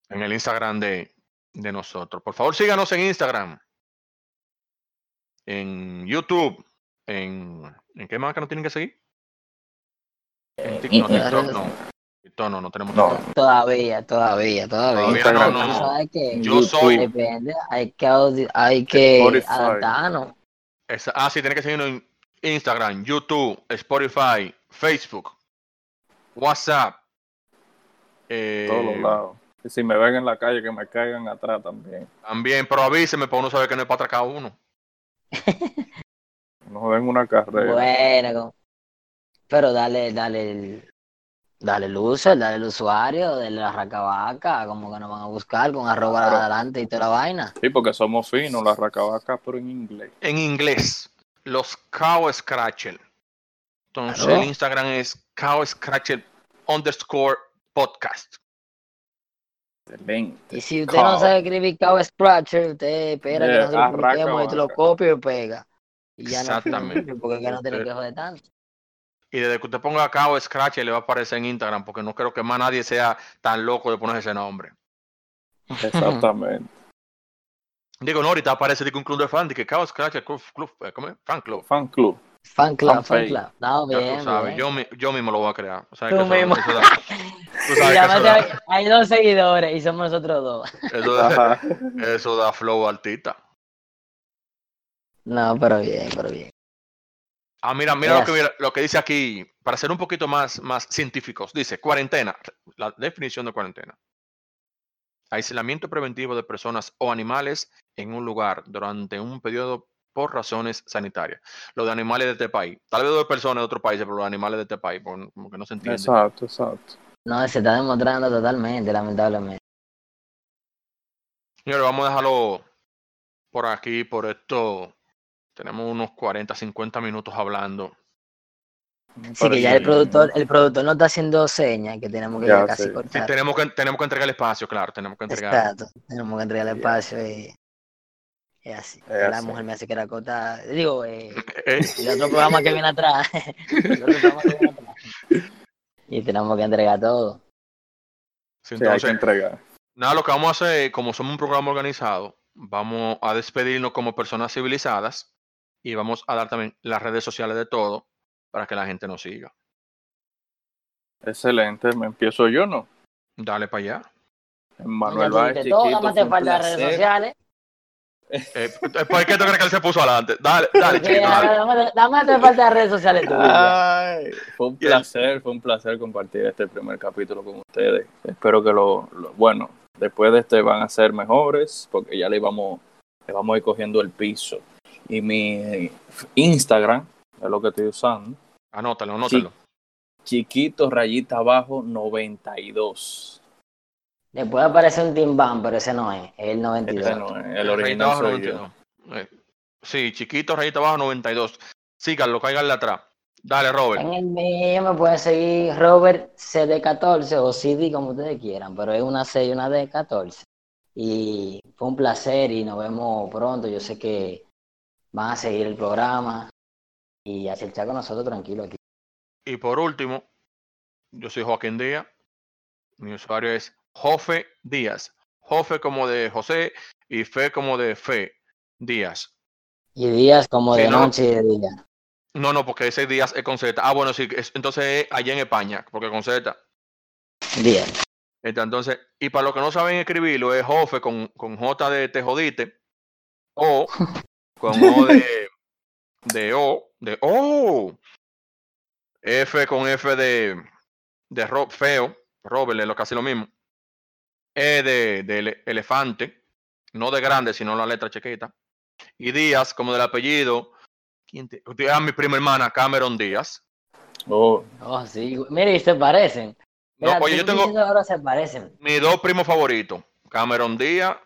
en el Instagram de, de nosotros. Por favor, síganos en Instagram, en YouTube, en, ¿en qué más que nos tienen que seguir? En Tik- no, en las TikTok redes no. No, no tenemos No. Todavía, todavía, todavía. Todavía Instagram no, Tú no. sabes que Yo soy, depende, hay que, hay que adaptarnos. esa- ah, sí, tiene que seguirnos en Instagram, YouTube, Spotify, Facebook, WhatsApp. eh, todos los lados. Y si me ven en la calle, que me caigan atrás también. También, pero avíseme para uno saber que no es para atracar a uno. Nos den una carrera. Bueno, pero dale, dale el, dale el uso, dale el usuario de la racabaca, como que nos van a buscar con arroba Claro. adelante y toda la vaina. Sí, porque somos finos, la racabaca, pero en inglés. en inglés, los Cow Scratcher. Entonces Claro. el Instagram es Cow Scratcher underscore podcast. Excelente. Y si usted no sabe escribir Cow Scratcher, usted espera Yeah, que nosotros publiquemos y te lo copia y pega. Y ya no [laughs] Exactamente. escribe, porque no tiene Usted- que joder tanto. Y desde que usted ponga Cow Scratcher le va a aparecer en Instagram porque no creo que más nadie sea tan loco de ponerse ese nombre. Exactamente. [laughs] Digo, no, ahorita aparece un club de fan, de que Cow Scratcher Club, club eh, ¿cómo es? Fan Club. Fan club. Fan club, fan club. No, Ya bien, tú sabes, bien. yo, mi- yo mismo lo voy a crear. O sea, Tú que mismo. eso tú Y que da- hay- dos seguidores y somos nosotros dos. eso da- eso da flow altita. No, pero bien, pero bien. Ah, mira, mira lo que, lo dice aquí, para ser un poquito más, más científicos. Dice, cuarentena, la definición de cuarentena. Aislamiento preventivo de personas o animales en un lugar durante un periodo por razones sanitarias. Lo de animales de este país. Tal vez de personas de otros países, pero los animales de este país, como que no se entiende. Exacto, exacto. No, se está demostrando totalmente, lamentablemente. Señores, vamos a dejarlo por aquí, por esto. Tenemos unos 40, 50 minutos hablando. Me Sí, que ya el productor, el productor nos está haciendo señas que tenemos que Ya ya casi. Sí, cortar. tenemos, que, tenemos que entregar el espacio, claro, tenemos que entregar. Exacto, tenemos que entregar el espacio y es así. Es la así. mujer me hace que la cota, digo, eh, Eh, el otro programa que viene atrás. [laughs] el otro programa que viene atrás. Y tenemos que entregar todo. sí, Sí, hay que entonces, entregar. Nada, lo que vamos a hacer, como somos un programa organizado, vamos a despedirnos como personas civilizadas y vamos a dar también las redes sociales de todo para que la gente nos siga. Excelente. Me empiezo yo, ¿no? Dale para allá. Manuel todo, chiquito. más te un faltan las redes sociales. Eh, ¿Por qué tú crees que él se puso adelante? Dale, dale, chiquito, dale. más te faltan las redes sociales. Ay, fue un placer, fue un placer compartir este primer capítulo con ustedes. Espero que lo, lo- bueno, después de este van a ser mejores, porque ya le vamos, le vamos a ir cogiendo el piso. Y mi Instagram, es lo que estoy usando, Anótalo, anótalo. chiquito rayita abajo 92. Después aparece un Timbán, pero ese no es, es el 92. Este no es, el Rayita original abajo soy yo. 92. Eh, sí, chiquito, rayita abajo 92. Síganlo, cáiganle atrás. Dale, Robert. En el mío me pueden seguir Robert CD14 o CD como ustedes quieran, pero es una C y una D14. Y fue un placer y nos vemos pronto. Yo sé que van a seguir el programa y a chat con nosotros tranquilo aquí. Y por último, yo soy Joaquín Díaz. Mi usuario es Jofe Díaz. Jofe como de José y Fe como de Fe Díaz. Y días como Sí, de no. noche y de día. No, no, porque ese Díaz es con Z. Ah, bueno, sí, es- entonces es allá en España, porque con Z. Está, Entonces, y para los que no saben escribirlo, es Jofe con, con J de te jodite o [laughs] con O de, [laughs] de O, de O. F con F de, de ro- feo, Robert es lo casi lo mismo. E de, de ele- elefante, no de grande, sino la letra chiquita. Y Díaz, como del apellido. ¿Quién te, ah, mi prima hermana, Cameron Díaz. Oh, Oh, sí. Mire, y se parecen. No, oye, yo tengo- ahora se parecen. Mis dos primos favoritos, Cameron Díaz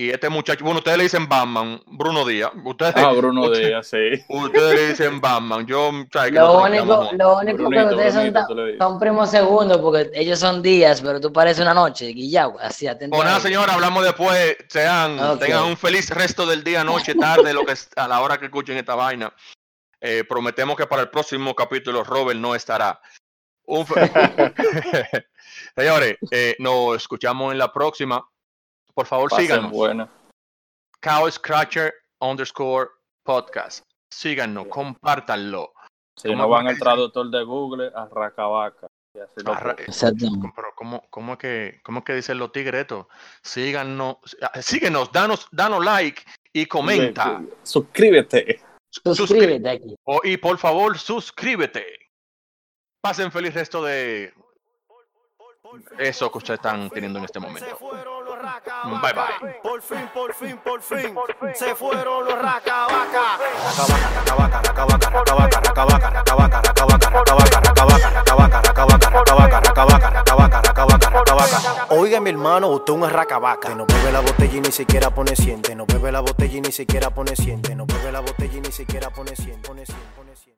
Y este muchacho, bueno, ustedes le dicen Batman, Bruno Díaz. Ustedes, Ah, Bruno [laughs] Díaz, sí. Ustedes le dicen Batman. Yo, ¿sabes Lo único, lo único que ustedes son, Brunito, son primos segundos porque ellos son días, pero tú pareces una noche, Guillao, así atento. Pues a nada, señora, hablamos después. Sean, tengan un feliz resto del día, noche, tarde, lo que a la hora que escuchen esta vaina. Eh, prometemos que para el próximo capítulo Robert no estará. Un [laughs] [laughs] Señores, eh, nos escuchamos en la próxima. Por favor, Pasen síganos. buena. Cow Scratcher underscore podcast. Síganos, compártanlo. Si ¿Cómo no van al traductor de Google, a Racabaca. Y así lo Arra-. Pero ¿cómo, cómo es que, cómo es que dicen los tigres esto? Síganos, ah, síguenos, danos, danos like y comenta. Suscríbete. Suscríbete aquí. O- y por favor, suscríbete. Pasen feliz resto de eso que ustedes están teniendo en este momento. Bye bye. Por fin, por fin, por fin, se fueron los racabacas. Racabaca, racabaca, racabaca, racabaca, racabaca, racabaca, racabaca, racabaca, racabaca, racabaca, racabaca, racabaca, racabaca, racabaca, racabaca. Oiga, mi hermano, usted es un racabaca. No bebe la botella y ni siquiera pone siente. No bebe la botella y ni siquiera pone siente. No bebe la botella y ni siquiera pone siente. Pone siente, pone siente.